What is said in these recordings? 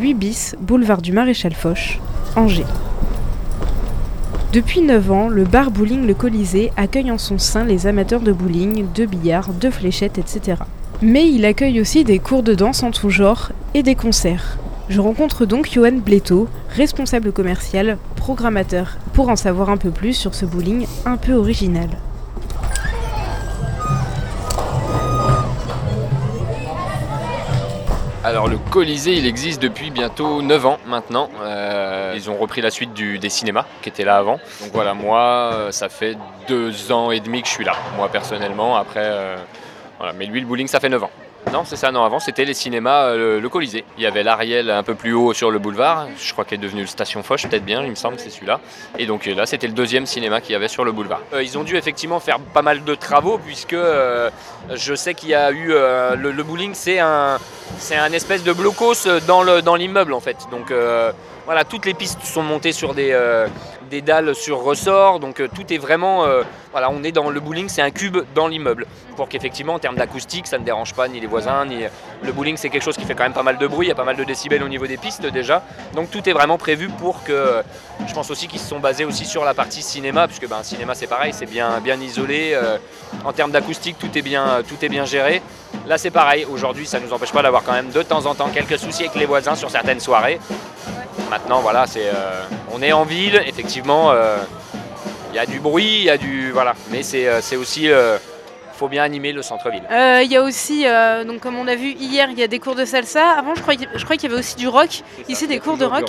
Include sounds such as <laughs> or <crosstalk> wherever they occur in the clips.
8 bis, boulevard du Maréchal Foch, Angers. Depuis 9 ans, le bar bowling Le Colisée accueille en son sein les amateurs de bowling, de billard, de fléchettes, etc. Mais il accueille aussi des cours de danse en tout genre et des concerts. Je rencontre donc Johan Bleto, responsable commercial, programmateur, pour en savoir un peu plus sur ce bowling un peu original. Alors le Colisée, il existe depuis bientôt 9 ans maintenant. Euh, ils ont repris la suite des cinémas qui étaient là avant. Donc voilà, moi, euh, ça fait deux ans et demi que je suis là, moi personnellement. Après, euh, voilà. mais lui, le bowling, ça fait 9 ans. Non, c'est ça, non, avant c'était les cinémas, euh, le Colisée. Il y avait l'Ariel un peu plus haut sur le boulevard, je crois qu'il est devenu le Station Foch, peut-être bien, il me semble, c'est celui-là. Et donc là, c'était le deuxième cinéma qu'il y avait sur le boulevard. Euh, ils ont dû effectivement faire pas mal de travaux, puisque euh, je sais qu'il y a eu. euh, le, bowling, c'est un, c'est un espèce de blocos dans, le, dans l'immeuble en fait. Donc voilà, toutes les pistes sont montées sur des, des dalles sur ressort, donc tout est vraiment. voilà, on est dans le bowling, c'est un cube dans l'immeuble. Pour qu'effectivement, en termes d'acoustique, ça ne dérange pas ni les voisins, ni. Le bowling, c'est quelque chose qui fait quand même pas mal de bruit, il y a pas mal de décibels au niveau des pistes déjà. Donc tout est vraiment prévu pour que. Je pense aussi qu'ils se sont basés aussi sur la partie cinéma, puisque ben, cinéma c'est pareil, c'est bien, bien isolé. euh, en termes d'acoustique, tout, est bien- tout est bien géré. Là, c'est pareil. Aujourd'hui, ça ne nous empêche pas d'avoir quand même de temps en temps quelques soucis avec les voisins sur certaines soirées. Maintenant, voilà, c'est, euh, on est en ville, effectivement. euh, Il y a du bruit, il y a du. Voilà. Mais c'est, euh, aussi. Faut bien animer le centre-ville. Euh, Il y a aussi, euh, donc comme on a vu hier, il y a des cours de salsa. Avant, je croyais, je croyais qu'il y avait aussi du rock. Ici, des cours de rock.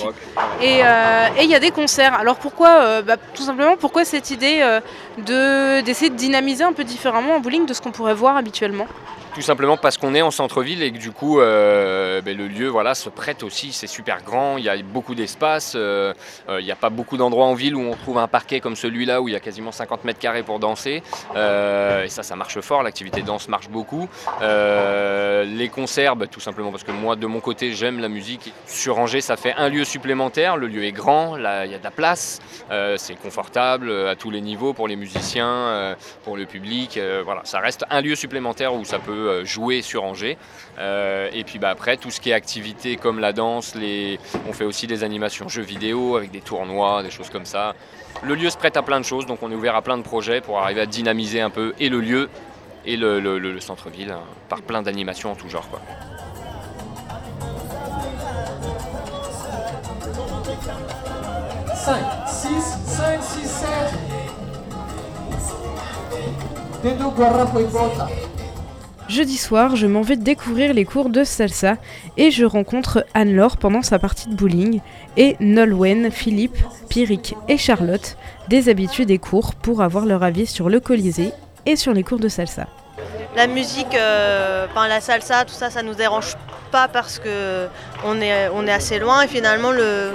Et euh, et il y a des concerts. Alors pourquoi bah, Tout simplement, pourquoi cette idée de d'essayer de dynamiser un peu différemment en bowling de ce qu'on pourrait voir habituellement? Tout simplement parce qu'on est en centre-ville et que du coup, euh, ben, le lieu voilà, se prête aussi. C'est super grand, il y a beaucoup d'espace. euh, euh, il n'y a pas beaucoup d'endroits en ville où on trouve un parquet comme celui-là où il y a quasiment 50 mètres carrés pour danser. Et ça, ça marche fort. L'activité danse marche beaucoup. Les concerts, ben, tout simplement parce que moi, de mon côté, j'aime la musique. Sur Angers, ça fait un lieu supplémentaire. Le lieu est grand, là, il y a de la place. C'est confortable à tous les niveaux pour les musiciens, pour le public. voilà, ça reste un lieu supplémentaire où ça peut euh, jouer sur Angers. Euh, et puis bah, après, tout ce qui est activité comme la danse, les... on fait aussi des animations jeux vidéo avec des tournois, des choses comme ça. Le lieu se prête à plein de choses, donc on est ouvert à plein de projets pour arriver à dynamiser un peu et le lieu et le, le- le- le centre-ville hein, par plein d'animations en tout genre. Quoi. 5, 6, 5, 6, 7. Dentro o guarrapo e bota. Jeudi soir, je m'en vais découvrir les cours de salsa et je rencontre Anne-Laure pendant sa partie de bowling et Nolwenn, Philippe, Pierrick et Charlotte, des habitués des cours pour avoir leur avis sur le Colisée et sur les cours de salsa. La musique, euh, enfin, la salsa, tout ça, ça nous dérange pas parce que on est, on est assez loin et finalement le,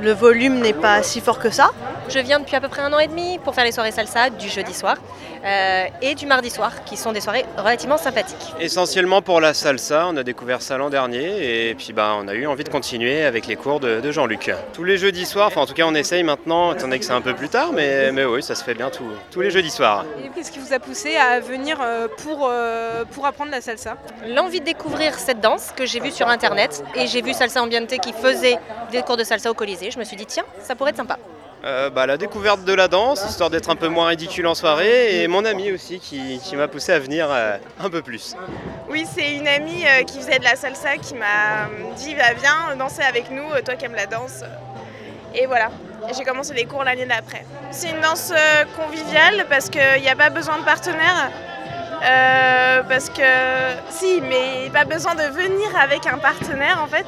le volume n'est pas si fort que ça. Je viens depuis à peu près un an et demi pour faire les soirées salsa du jeudi soir euh, et du mardi soir, qui sont des soirées relativement sympathiques. Essentiellement pour la salsa, on a découvert ça l'an dernier et puis bah, on a eu envie de continuer avec les cours de, de Jean-Luc. Tous les jeudis soirs, enfin en tout cas on essaye maintenant, étant donné que c'est un peu plus tard, mais, mais oui, ça se fait bien tous- tous les jeudis soirs. Et qu'est-ce qui vous a poussé à venir euh, pour, euh, pour apprendre la salsa? L'envie de découvrir cette danse que j'ai vue sur internet et j'ai vu Salsa Ambiente qui faisait des cours de salsa au Colisée. Je me suis dit, tiens, ça pourrait être sympa. Euh, bah, la découverte de la danse, histoire d'être un peu moins ridicule en soirée, et mon ami aussi qui, m'a poussé à venir euh, un peu plus. Oui, c'est une amie euh, qui faisait de la salsa qui m'a dit viens danser avec nous, toi qui aimes la danse. Et voilà, j'ai commencé les cours l'année d'après. C'est une danse conviviale parce qu'il n'y a pas besoin de partenaire. Parce que si, mais pas besoin de venir avec un partenaire en fait.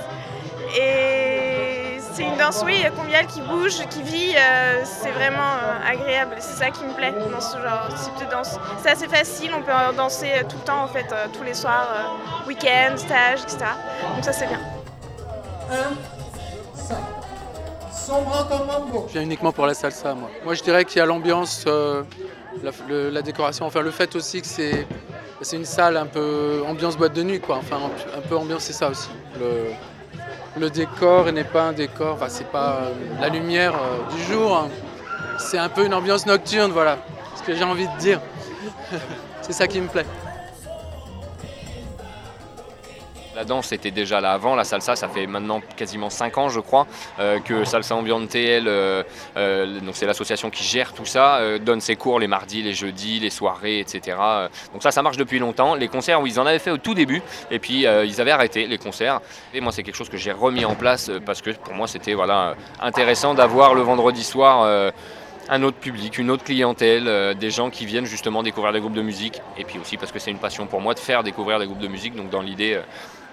C'est une danse, oui, conviviale qui bouge, qui vit. euh, c'est vraiment euh, agréable. C'est ça qui me plaît dans ce genre type de danse. C'est assez facile, on peut en danser euh, tout le temps en fait, euh, tous les soirs, euh, week-end, stage, etc. Donc ça c'est bien. 1, 5. Sombra comme mambo. Je viens uniquement pour la salsa, moi. Moi, je dirais qu'il y a l'ambiance, euh, la, le- la décoration, enfin le fait aussi que c'est c'est une salle un peu ambiance boîte de nuit, quoi. Enfin, un peu ambiance, c'est ça aussi. Le, le décor n'est pas un décor, enfin, c'est pas euh, la lumière euh, du jour. hein. C'est un peu une ambiance nocturne, voilà. Ce que j'ai envie de dire. <laughs> c'est ça qui me plaît. La danse était déjà là avant, la salsa, ça fait maintenant quasiment 5 ans, je crois, euh, que Salsa Ambiente euh, euh, c'est l'association qui gère tout ça, donne ses cours les mardis, les jeudis, les soirées, etc. Donc ça, ça marche depuis longtemps. Les concerts, oui, ils en avaient fait au tout début, et puis ils avaient arrêté les concerts. Et moi, c'est quelque chose que j'ai remis en place parce que pour moi, c'était voilà intéressant d'avoir le vendredi soir. un autre public, une autre clientèle, des gens qui viennent justement découvrir des groupes de musique, et puis aussi parce que c'est une passion pour moi de faire découvrir des groupes de musique. Donc dans l'idée,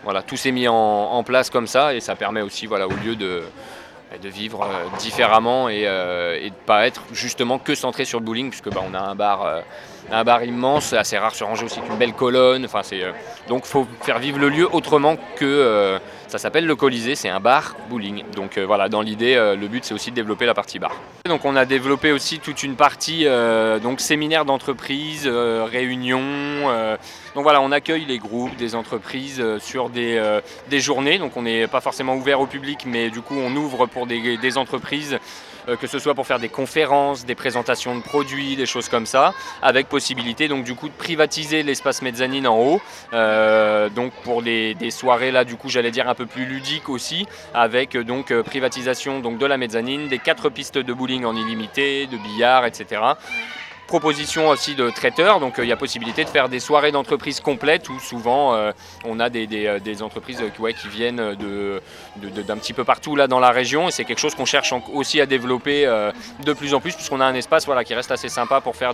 voilà, tout s'est mis en, place comme ça, et ça permet aussi, voilà, au lieu de, de vivre euh, différemment et, euh, de pas être justement que centré sur le bowling, puisque bah, on a un bar, euh, un bar immense, assez rare sur Angers aussi qu'une belle colonne. Enfin, c'est, donc faut faire vivre le lieu autrement que ça s'appelle le Colisée, c'est un bar bowling. Donc voilà, dans l'idée, le but c'est aussi de développer la partie bar. Donc on a développé aussi toute une partie donc séminaire d'entreprise, réunions. Donc voilà, on accueille les groupes, des entreprises euh, sur des, euh, des journées. Donc on n'est pas forcément ouvert au public, mais du coup on ouvre pour des, entreprises, euh, que ce soit pour faire des conférences, des présentations de produits, des choses comme ça, avec possibilité donc du coup de privatiser l'espace mezzanine en haut. Donc pour des, des soirées là du coup j'allais dire un peu plus ludiques aussi, avec donc privatisation donc de la mezzanine, des quatre pistes de bowling en illimité, de billard, etc proposition aussi de traiteurs, donc euh, il y a possibilité de faire des soirées d'entreprise complètes où souvent euh, on a des, euh, entreprises qui, viennent de, d'un petit peu partout là dans la région. Et c'est quelque chose qu'on cherche aussi à développer de plus en plus puisqu'on a un espace voilà, qui reste assez sympa pour faire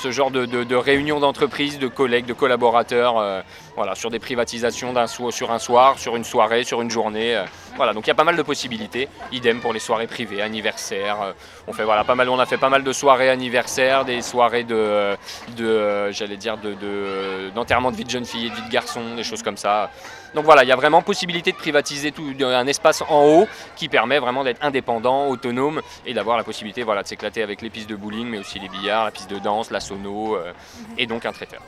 ce genre de, de- réunions d'entreprise, de collègues, de collaborateurs, voilà, sur des privatisations d'un sur un soir, sur une soirée, sur une journée. euh, voilà, donc il y a pas mal de possibilités. Idem pour les soirées privées, anniversaires. euh, on fait voilà, pas mal, on a fait pas mal de soirées anniversaires, des soirées de, euh, j'allais dire, de, de- d'enterrement de vie de jeune fille et de vie de garçon, des choses comme ça. Donc voilà, il y a vraiment possibilité de privatiser tout, un espace en haut qui permet vraiment d'être indépendant, autonome et d'avoir la possibilité voilà, de s'éclater avec les pistes de bowling, mais aussi les billards, la piste de danse, la sono et donc un traiteur.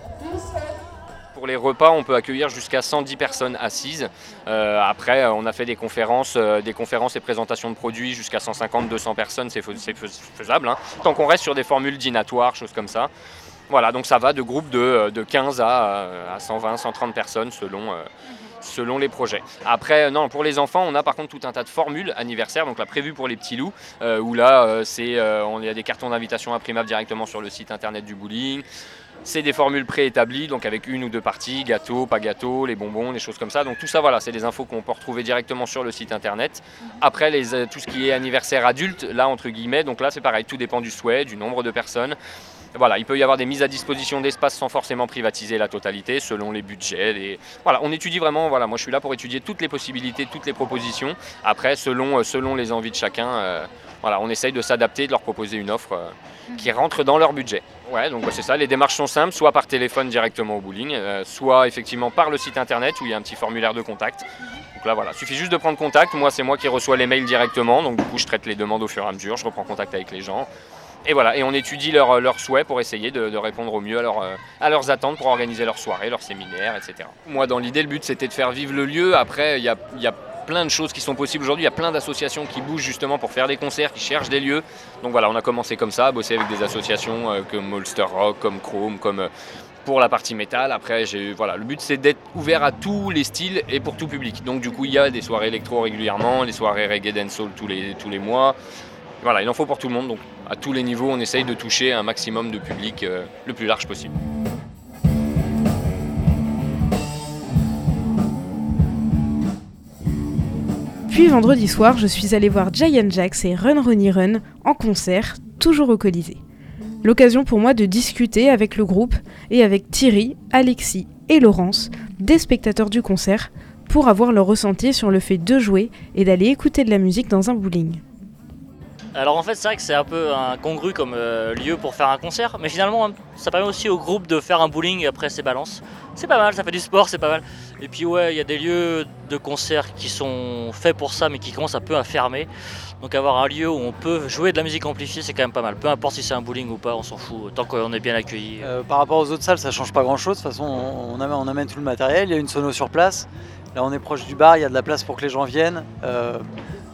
Pour les repas, on peut accueillir jusqu'à 110 personnes assises. Euh, après, euh, on a fait des conférences, euh, des conférences et présentations de produits jusqu'à 150-200 personnes, c'est fais- c'est fais- faisable. hein. Tant qu'on reste sur des formules dînatoires, choses comme ça. Voilà, donc ça va de groupes de, euh, de 15 à, euh, à 120, 130 personnes selon, selon les projets. Après, non, pour les enfants, on a par contre tout un tas de formules anniversaires, donc là prévues pour les petits loups, où là, c'est, on- il y a des cartons d'invitation imprimables directement sur le site internet du bowling. C'est des formules préétablies, donc avec une ou deux parties, gâteau, pas gâteau, les bonbons, les choses comme ça. Donc tout ça, voilà, c'est des infos qu'on peut retrouver directement sur le site internet. Après, les, euh, tout ce qui est anniversaire adulte, là, entre guillemets, donc là, c'est pareil, tout dépend du souhait, du nombre de personnes. Voilà, il peut y avoir des mises à disposition d'espace sans forcément privatiser la totalité, selon les budgets. Les... Voilà, on étudie vraiment, voilà, moi je suis là pour étudier toutes les possibilités, toutes les propositions. Après, selon, euh, selon les envies de chacun, euh, voilà, on essaye de s'adapter, de leur proposer une offre euh, qui rentre dans leur budget. Ouais, donc bah, c'est ça, les démarches sont simples, soit par téléphone directement au bowling, euh, soit effectivement par le site internet où il y a un petit formulaire de contact. Donc là voilà, suffit juste de prendre contact, moi c'est moi qui reçois les mails directement, donc du coup je traite les demandes au fur et à mesure, je reprends contact avec les gens. Et voilà, et on étudie leurs leurs souhaits pour essayer de, de répondre au mieux à, leur, euh, à leurs attentes pour organiser leurs soirées, leurs séminaires, etc. Moi dans l'idée, le but c'était de faire vivre le lieu, après il y a, il y a plein de choses qui sont possibles aujourd'hui. Il y a plein d'associations qui bougent justement pour faire des concerts, qui cherchent des lieux. Donc voilà, on a commencé comme ça, à bosser avec des associations euh, comme Ulster Rock, comme Chrome, comme euh, pour la partie métal. Après, j'ai voilà, le but c'est d'être ouvert à tous les styles et pour tout public. Donc du coup, il y a des soirées électro régulièrement, des soirées reggae dancehall tous les tous les mois. Voilà, il en faut pour tout le monde. Donc à tous les niveaux, on essaye de toucher un maximum de public euh, le plus large possible. Puis vendredi soir, je suis allée voir Giant Jacks et Run Ronnie Run en concert, toujours au Colisée. L'occasion pour moi de discuter avec le groupe et avec Thierry, Alexis et Laurence, des spectateurs du concert, pour avoir leur ressenti sur le fait de jouer et d'aller écouter de la musique dans un bowling. Alors en fait c'est vrai que c'est un peu incongru comme euh, lieu pour faire un concert, mais finalement ça permet aussi au groupe de faire un bowling après ses balances. C'est pas mal, ça fait du sport, c'est pas mal. Et puis ouais, il y a des lieux de concert qui sont faits pour ça mais qui commencent un peu à fermer. Donc avoir un lieu où on peut jouer de la musique amplifiée c'est quand même pas mal. Peu importe si c'est un bowling ou pas, on s'en fout, tant qu'on est bien accueilli. Euh, par rapport aux autres salles, ça change pas grand chose. De toute façon, on, on amène, on amène tout le matériel. Il y a une sono sur place. Là, on est proche du bar. Il y a de la place pour que les gens viennent. Euh,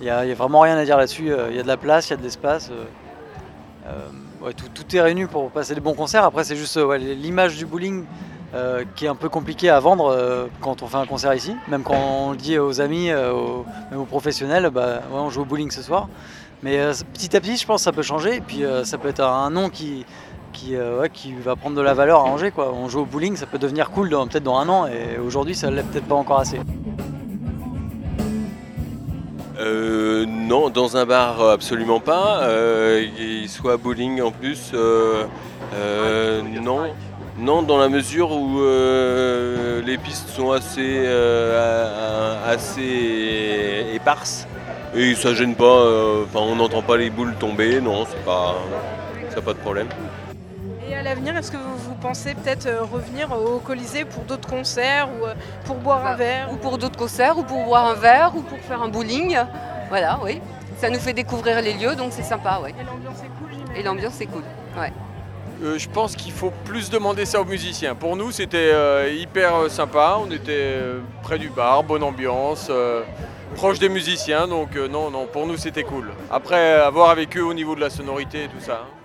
il n'y a, vraiment rien à dire là-dessus. Euh, Il y a de la place, il y a de l'espace. Euh, euh, tout, est réuni pour passer des bons concerts. Après, c'est juste l'image du bowling qui est un peu compliqué à vendre quand on fait un concert ici. Même quand on le dit aux amis, aux, même aux professionnels, bah, on joue au bowling ce soir. Mais petit à petit, je pense que ça peut changer. Et puis ça peut être un nom qui, va prendre de la valeur à Angers. On joue au bowling, ça peut devenir cool peut-être dans un an. Et aujourd'hui, ça ne l'est peut-être pas encore assez. Euh, non, dans un bar, euh, absolument pas. Euh, il soit bowling en plus, euh, euh, non. Non, dans la mesure où les pistes sont assez, assez éparses et ça gêne pas. Enfin, on n'entend pas les boules tomber. Non, c'est pas, ça pas de problème. L'avenir, est-ce que vous, vous pensez peut-être euh, revenir au Colisée pour d'autres concerts ou euh, pour boire un verre Ou pour d'autres concerts, ou pour boire un verre, ou pour faire un bowling. Voilà, oui. Ça nous fait découvrir les lieux, donc c'est sympa, oui. Et l'ambiance est cool, Et l'ambiance est cool, ouais. Euh, je pense qu'il faut plus demander ça aux musiciens. Pour nous, c'était euh, hyper sympa. On était euh, près du bar, bonne ambiance, euh, proche des musiciens. Donc euh, non, non, pour nous, c'était cool. Après, à voir avec eux au niveau de la sonorité et tout ça. hein.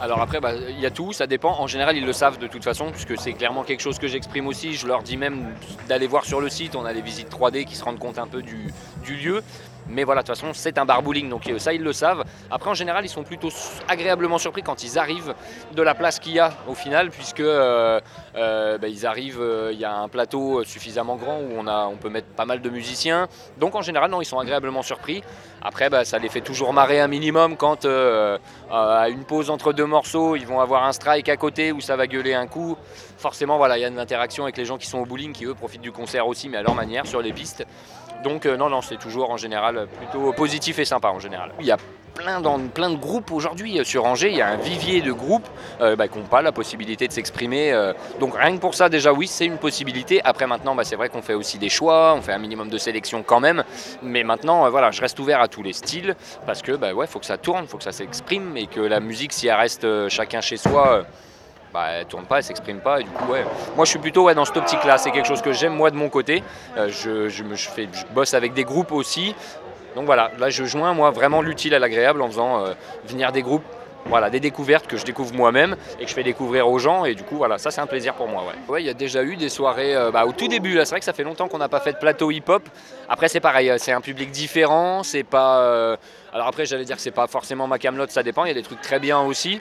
Alors après, bah, il y a tout, ça dépend. En général, ils le savent de toute façon, puisque c'est clairement quelque chose que j'exprime aussi. Je leur dis même d'aller voir sur le site, on a les visites 3D qui se rendent compte un peu du, du lieu. Mais voilà, de toute façon, c'est un bar bowling, donc euh, ça, ils le savent. Après, en général, ils sont plutôt agréablement surpris quand ils arrivent de la place qu'il y a au final, puisque euh, euh, bah, arrivent, il y a un plateau suffisamment grand où on, peut mettre pas mal de musiciens. Donc en général, non, ils sont agréablement surpris. Après, bah, ça les fait toujours marrer un minimum quand à une pause entre deux morceaux, ils vont avoir un strike à côté où ça va gueuler un coup. Forcément, voilà, il y a une interaction avec les gens qui sont au bowling, qui eux profitent du concert aussi, mais à leur manière sur les pistes. Donc euh, non, non, c'est toujours en général plutôt positif et sympa en général. Il y a plein, de groupes aujourd'hui euh, sur Angers, il y a un vivier de groupes euh, bah, qui n'ont pas la possibilité de s'exprimer. donc rien que pour ça déjà oui, c'est une possibilité. Après maintenant, bah, c'est vrai qu'on fait aussi des choix, on fait un minimum de sélection quand même. Mais maintenant, voilà, je reste ouvert à tous les styles parce que bah, ouais, faut que ça tourne, faut que ça s'exprime et que la musique, si elle reste chacun chez soi. Bah, elle tourne pas, elle s'exprime pas et du coup ouais. Moi je suis plutôt ouais, dans cette optique là, c'est quelque chose que j'aime moi de mon côté. Euh, je, je, me, je fais, je bosse avec des groupes aussi. Donc voilà, là je joins moi vraiment l'utile à l'agréable en faisant euh, venir des groupes, voilà, des découvertes que je découvre moi-même et que je fais découvrir aux gens et du coup voilà, ça c'est un plaisir pour moi. Ouais, il y a déjà eu des soirées euh, bah, au tout début c'est vrai que ça fait longtemps qu'on n'a pas fait de plateau hip-hop. Après c'est pareil, c'est un public différent, c'est pas. Alors après j'allais dire que c'est pas forcément ma camelote, ça dépend, il y a des trucs très bien aussi.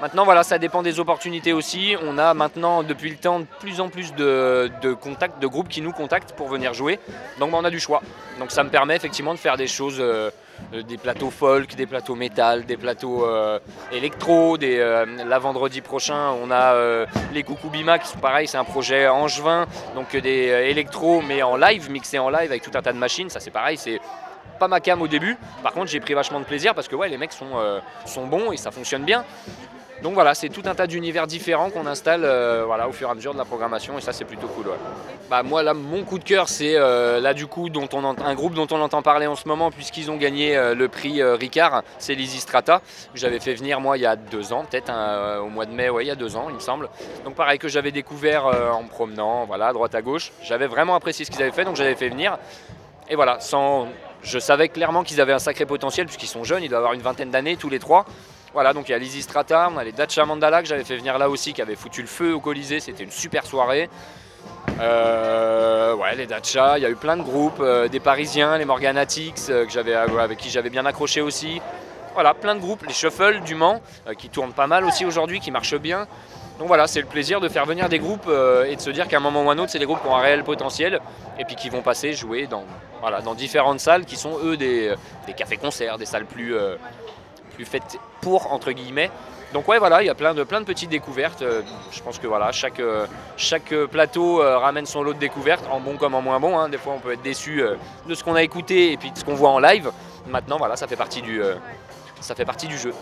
Maintenant, voilà, ça dépend des opportunités aussi. On a maintenant, depuis le temps, de plus en plus de, contacts, de groupes qui nous contactent pour venir jouer. Donc, bah, on a du choix. Donc, ça me permet effectivement de faire des choses, euh, euh, des plateaux folk, des plateaux métal, des plateaux euh, électro. Des, vendredi prochain, on a les Kukubima qui sont pareils, c'est un projet angevin, donc des électro, mais en live, mixé en live avec tout un tas de machines. Ça, c'est pareil, c'est pas ma cam au début. Par contre, j'ai pris vachement de plaisir parce que ouais, les mecs sont, sont bons et ça fonctionne bien. Donc voilà, c'est tout un tas d'univers différents qu'on installe euh, au fur et à mesure de la programmation et ça c'est plutôt cool. Bah, moi là mon coup de cœur c'est euh, là du coup dont on un groupe dont on entend parler en ce moment puisqu'ils ont gagné euh, le prix Ricard, c'est Strata. que J'avais fait venir moi il y a deux ans, peut-être au mois de mai, il y a deux ans il me semble. Donc pareil que j'avais découvert en me promenant, voilà, à droite à gauche. J'avais vraiment apprécié ce qu'ils avaient fait donc j'avais fait venir. Et voilà, sans... je savais clairement qu'ils avaient un sacré potentiel puisqu'ils sont jeunes, ils doivent avoir une vingtaine d'années tous les trois. Voilà, donc il y a Lizzy Strata, on a les Dacha Mandala que j'avais fait venir là aussi, qui avaient foutu le feu au Colisée, c'était une super soirée. Euh, ouais, les Dacha, il y a eu plein de groupes, euh, des Parisiens, les Morganatics, euh, avec qui j'avais bien accroché aussi. Voilà, plein de groupes, les Shuffle du Mans, qui tournent pas mal aussi aujourd'hui, qui marchent bien. Donc voilà, c'est le plaisir de faire venir des groupes et de se dire qu'à un moment ou un autre, c'est des groupes qui ont un réel potentiel et puis qui vont passer jouer dans, différentes salles qui sont eux des, cafés-concerts, des salles plus, plus faites pour, entre guillemets. Donc ouais, voilà, il y a plein de, petites découvertes. Euh, je pense que voilà, chaque, euh, euh, plateau ramène son lot de découvertes, en bon comme en moins bon. hein. Des fois, on peut être déçu de ce qu'on a écouté et puis de ce qu'on voit en live. Maintenant, voilà, ça fait partie du, jeu.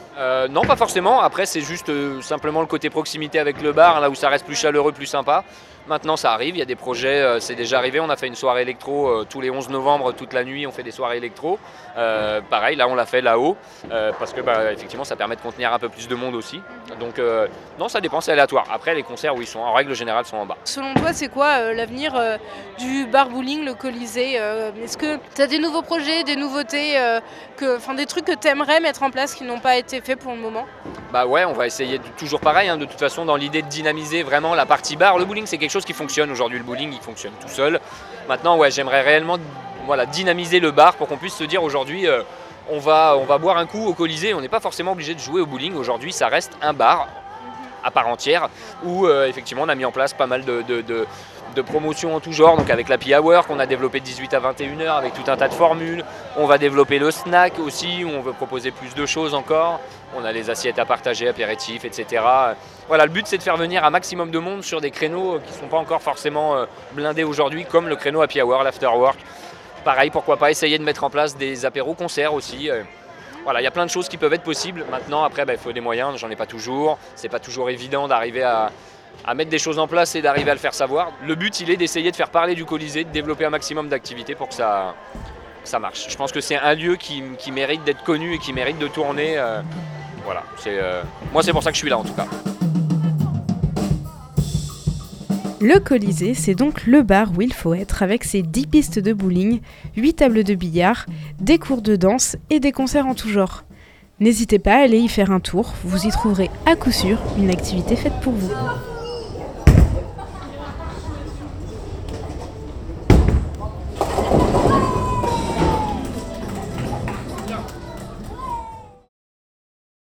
Non, pas forcément. Après, c'est juste simplement le côté proximité avec le bar, là où ça reste plus chaleureux, plus sympa. Maintenant, ça arrive. Il y a des projets. euh, c'est déjà arrivé. On a fait une soirée électro euh, tous les 11 novembre, toute la nuit. On fait des soirées électro. Euh, pareil, là, on l'a fait là-haut parce que, bah, effectivement, ça permet de contenir un peu plus de monde aussi. Donc, non, ça dépend. C'est aléatoire. Après, les concerts, oui, sont en règle générale, sont en bas. Selon toi, c'est quoi l'avenir du bar bowling, le Colisée Est-ce que tu as des nouveaux projets, des nouveautés, que, des trucs que tu aimerais mettre en place qui n'ont pas été faits pour le moment? Bah ouais, on va essayer toujours pareil, hein, de toute façon, dans l'idée de dynamiser vraiment la partie bar. Le bowling, c'est quelque chose qui fonctionne aujourd'hui. Le bowling, il fonctionne tout seul. Maintenant, ouais, j'aimerais réellement voilà, dynamiser le bar pour qu'on puisse se dire aujourd'hui, euh, on, va, on va boire un coup au Colisée. On n'est pas forcément obligé de jouer au bowling. Aujourd'hui, ça reste un bar à part entière où euh, effectivement on a mis en place pas mal de- de promotions en tout genre, donc avec l'Happy Hour qu'on a développé de 18 à 21h avec tout un tas de formules. On va développer le snack aussi où on veut proposer plus de choses encore. On a les assiettes à partager, apéritifs, etc. Voilà, le but c'est de faire venir un maximum de monde sur des créneaux qui ne sont pas encore forcément euh, blindés aujourd'hui, comme le créneau Happy Hour, l'Afterwork. Pareil, pourquoi pas essayer de mettre en place des apéros concerts aussi. euh, voilà, il y a plein de choses qui peuvent être possibles. Maintenant, après, bah, il faut des moyens, j'en ai pas toujours. C'est pas toujours évident d'arriver à, à mettre des choses en place et d'arriver à le faire savoir. Le but, il est d'essayer de faire parler du Colisée, de développer un maximum d'activités pour que ça, ça marche. Je pense que c'est un lieu qui, mérite d'être connu et qui mérite de tourner. euh, voilà, euh, moi, c'est pour ça que je suis là en tout cas. Le Colisée, c'est donc le bar où il faut être avec ses 10 pistes de bowling, 8 tables de billard, des cours de danse et des concerts en tout genre. N'hésitez pas à aller y faire un tour, vous y trouverez à coup sûr une activité faite pour vous.